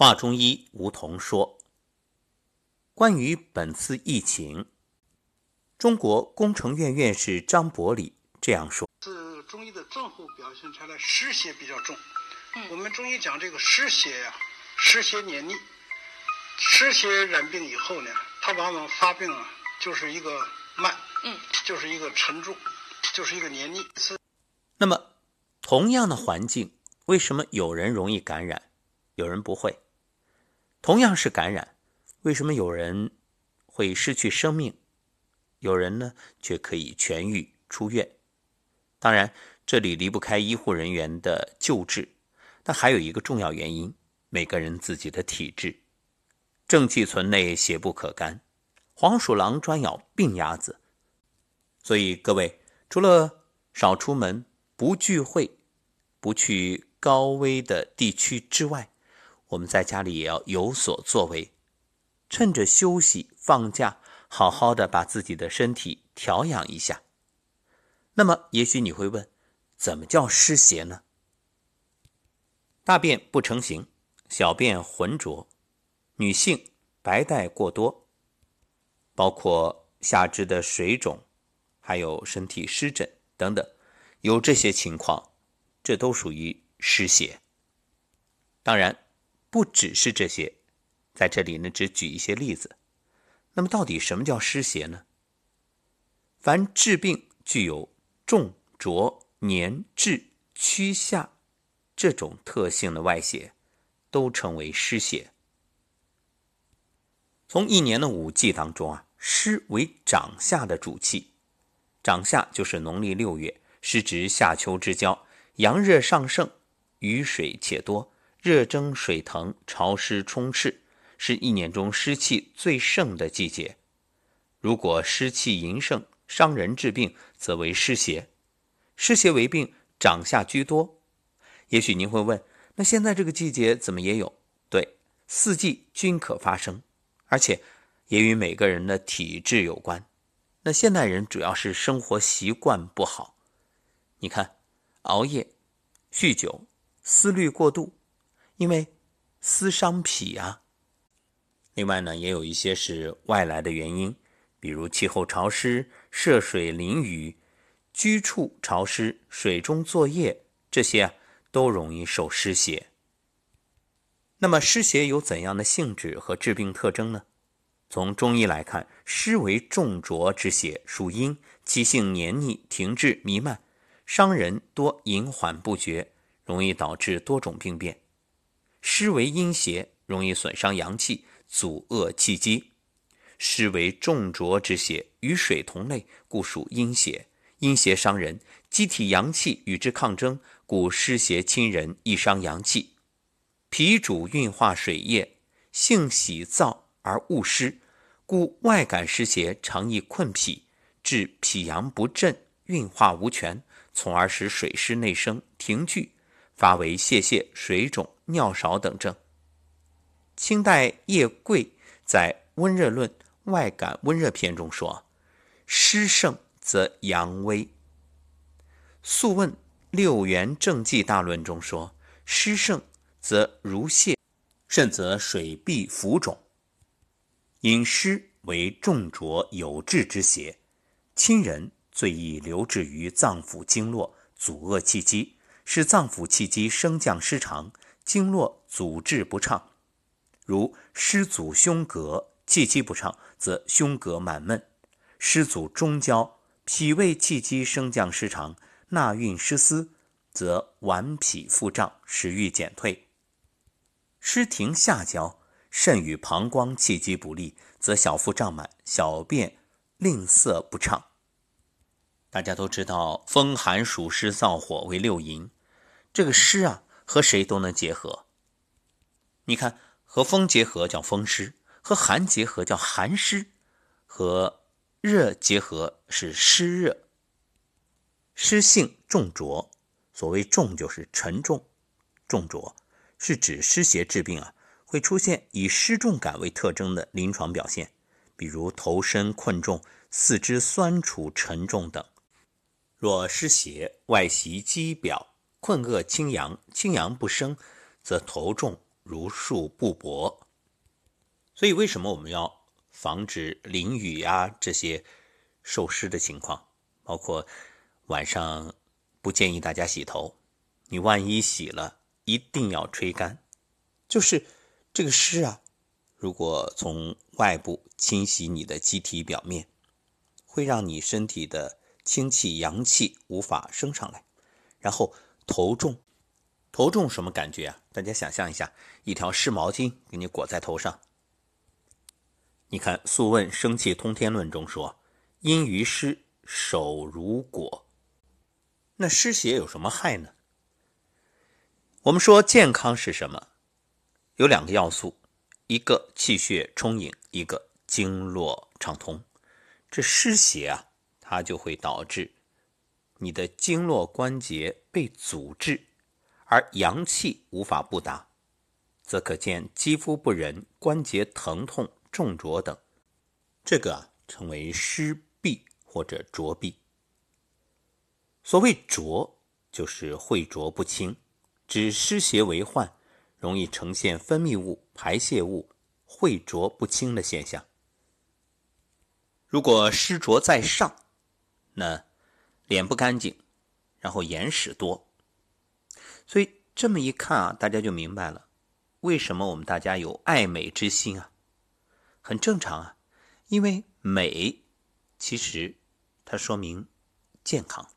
华中医吴桐说：“关于本次疫情，中国工程院院士张伯礼这样说：是中医的症候表现出来湿邪比较重。嗯我们中医讲这个湿邪呀、湿邪黏腻，湿邪染病以后呢，它往往发病啊，就是一个慢，嗯，就是一个沉重，就是一个黏腻。是那么，同样的环境，为什么有人容易感染，有人不会？同样是感染，为什么有人会失去生命，有人呢却可以痊愈出院？当然，这里离不开医护人员的救治，但还有一个重要原因：每个人自己的体质。正气存内，邪不可干。黄鼠狼专咬病鸭子，所以各位除了少出门、不聚会、不去高危的地区之外，我们在家里也要有所作为，趁着休息放假，好好的把自己的身体调养一下。那么，也许你会问，怎么叫湿邪呢？大便不成形，小便浑浊，女性白带过多，包括下肢的水肿，还有身体湿疹等等，有这些情况，这都属于湿邪。当然，不只是这些，在这里呢，只举一些例子。那么，到底什么叫湿邪呢？凡治病具有重浊黏滞趋下这种特性的外邪，都称为湿邪。从一年的五季当中啊，湿为长夏的主气，长夏就是农历六月，时值夏秋之交，阳热上盛，雨水且多，热蒸水腾，潮湿充斥，是一年中湿气最盛的季节。如果湿气淫盛，伤人治病，则为湿邪。湿邪为病，长夏居多。也许您会问，那现在这个季节怎么也有？对，四季均可发生，而且也与每个人的体质有关。那现代人主要是生活习惯不好，你看，熬夜、酗酒、思虑过度，因为思伤脾啊。另外呢，也有一些是外来的原因，比如气候潮湿、涉水淋雨、居处潮湿、水中作业，这些啊都容易受湿邪。那么湿邪有怎样的性质和致病特征呢？从中医来看，湿为重浊之邪，属阴，其性黏腻、停滞、弥漫，伤人多隐缓不绝，容易导致多种病变。湿为阴邪，容易损伤阳气，阻遏气机。湿为重浊之邪，与水同类，故属阴邪。阴邪伤人，机体阳气与之抗争，故湿邪侵人，易伤阳气。脾主运化水液，性喜燥而恶湿，故外感湿邪常易困脾，致脾阳不振，运化无权，从而使水湿内生，停聚，发为泄泻、水肿、尿少等症。清代叶贵在《温热论外感温热篇》中说：“湿盛则阳微。”《素问·六元正纪大论》中说：“湿盛则如泻，甚则水闭浮肿。”饮湿为重浊有滞之邪，侵人最易留滞于脏腑经络，阻遏气机，使脏腑气机升降失常，经络阻滞不畅。如湿阻胸膈，气机不畅，则胸膈满闷；湿阻中焦，脾胃气机升降失常，纳运失司，则脘脾腹胀，食欲减退。湿停下焦，肾与膀胱气机不利，则小腹胀满，小便吝啬不畅。大家都知道，风寒暑湿燥火为六淫，这个湿啊，和谁都能结合。你看，和风结合叫风湿，和寒结合叫寒湿，和热结合是湿热。湿性重浊，所谓重就是沉重、重浊，是指湿邪治病啊会出现以湿重感为特征的临床表现，比如头身困重、四肢酸楚沉重等。若湿邪外袭肌表，困遏清阳，清阳不升，则头重、如数不薄。所以，为什么我们要防止淋雨呀这些受湿的情况？包括晚上不建议大家洗头，你万一洗了，一定要吹干。就是这个湿啊，如果从外部侵袭你的机体表面，会让你身体的清气、阳气无法升上来，然后头重。头重什么感觉啊？大家想象一下，一条湿毛巾给你裹在头上。你看《素问·生气通天论》中说：“阴于湿，手如裹。”那湿邪有什么害呢？我们说健康是什么？有两个要素，一个气血充盈，一个经络畅通。这湿邪啊，它就会导致你的经络关节被阻滞，而阳气无法布达，则可见肌肤不仁、关节疼痛。重浊等，这个称为湿痹或者浊痹。所谓浊，就是秽浊不清，指湿邪为患，容易呈现分泌物、排泄物秽浊不清的现象。如果湿浊在上，那脸不干净，然后眼屎多，所以这么一看啊，大家就明白了，为什么我们大家有爱美之心啊？很正常啊，因为美其实它说明健康。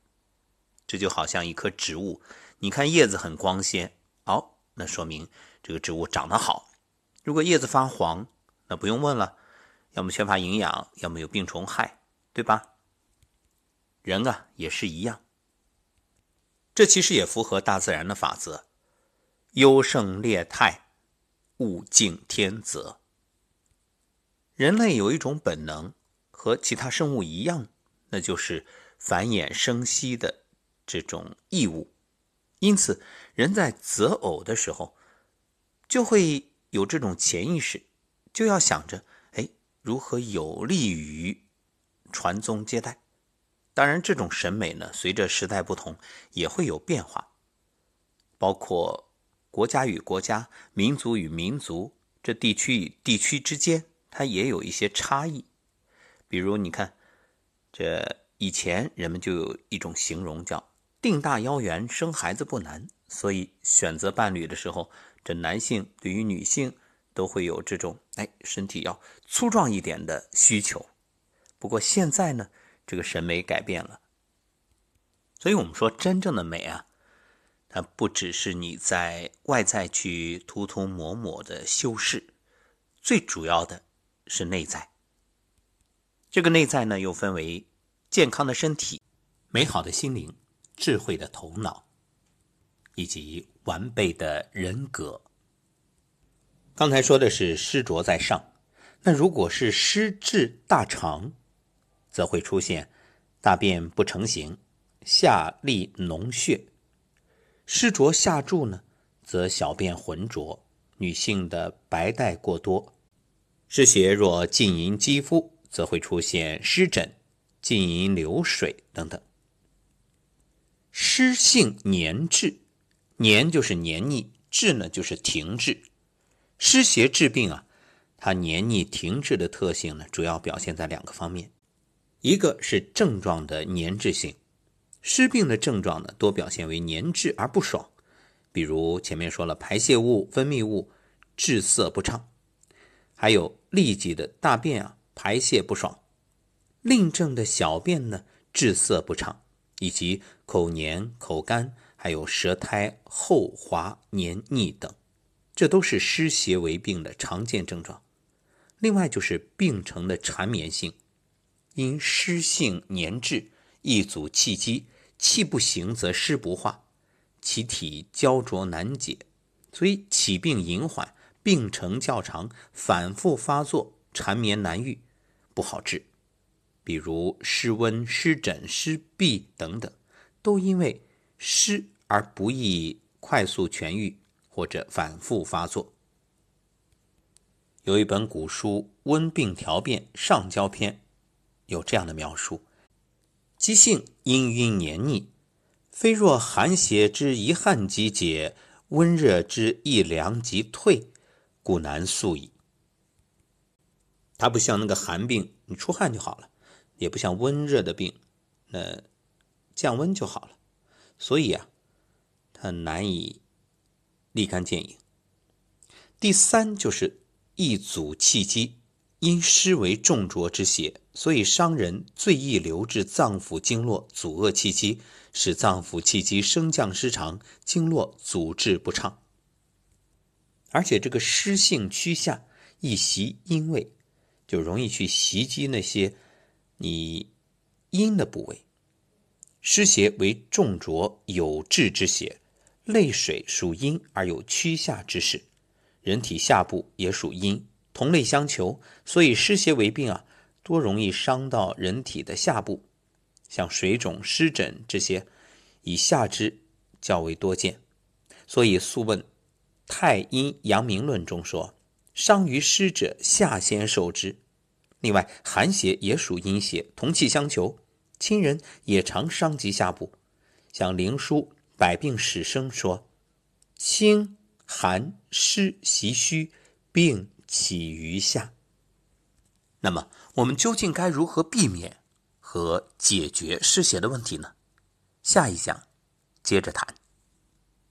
这就好像一棵植物，你看叶子很光鲜，哦，那说明这个植物长得好。如果叶子发黄，那不用问了，要么缺乏营养，要么有病虫害，对吧？人啊也是一样，这其实也符合大自然的法则：优胜劣汰，物竞天择。人类有一种本能，和其他生物一样，那就是繁衍生息的这种义务。因此，人在择偶的时候，就会有这种潜意识，就要想着，哎，如何有利于传宗接代。当然，这种审美呢，随着时代不同，也会有变化。包括国家与国家、民族与民族，这地区与地区之间。它也有一些差异，比如你看，这以前人们就有一种形容叫“腚大腰圆，生孩子不难”，所以选择伴侣的时候，这男性对于女性都会有这种哎身体要粗壮一点的需求。不过现在呢，这个审美改变了，所以我们说真正的美啊，它不只是你在外在去涂涂抹抹的修饰，最主要的。是内在，这个内在呢，又分为健康的身体、美好的心灵、智慧的头脑，以及完备的人格。刚才说的是湿浊在上，那如果是湿滞大肠，则会出现大便不成形、下利脓血；湿浊下注呢，则小便浑浊，女性的白带过多。湿邪若浸淫肌肤，则会出现湿疹、浸淫流水等等。湿性黏滞，黏就是黏腻，滞呢就是停滞。湿邪治病啊，它黏腻停滞的特性呢，主要表现在两个方面，一个是症状的黏滞性。湿病的症状呢，多表现为黏滞而不爽，比如前面说了，排泄物、分泌物滞涩不畅。还有痢疾的大便啊排泄不爽，令症的小便呢滞涩不畅，以及口黏口干，还有舌苔厚滑黏腻等，这都是湿邪为病的常见症状。另外就是病程的缠绵性，因湿性黏滞，易阻气机，气不行则湿不化，其体焦灼难解，所以起病隐缓。病程较长，反复发作，缠绵难愈，不好治。比如湿温、湿疹、湿痹等等，都因为湿而不易快速痊愈，或者反复发作。有一本古书《温病调变上焦篇》，有这样的描述：积性氤氲黏腻，非若寒邪之一汗即解，温热之一凉即退，故难速矣。它不像那个寒病，你出汗就好了；也不像温热的病，那降温就好了。所以啊，它难以立竿见影。第三就是易阻气机，因湿为重浊之邪，所以伤人最易留至脏腑经络，阻遏气机，使脏腑气机升降失常，经络阻滞不畅。而且这个湿性趋下，易袭阴位，就容易去袭击那些你阴的部位。湿邪为重浊有滞之邪，泪水属阴而有趋下之势。人体下部也属阴，同类相求，所以湿邪为病啊，多容易伤到人体的下部，像水肿、湿疹这些，以下肢较为多见。所以《素问·太阴阳明论》中说：“伤于湿者，下先受之。”另外，寒邪也属阴邪，同气相求，亲人也常伤及下部。像《灵枢·百病始生》说：“清。”寒湿袭虚，病起于下。那么，我们究竟该如何避免和解决失血的问题呢？下一讲接着谈。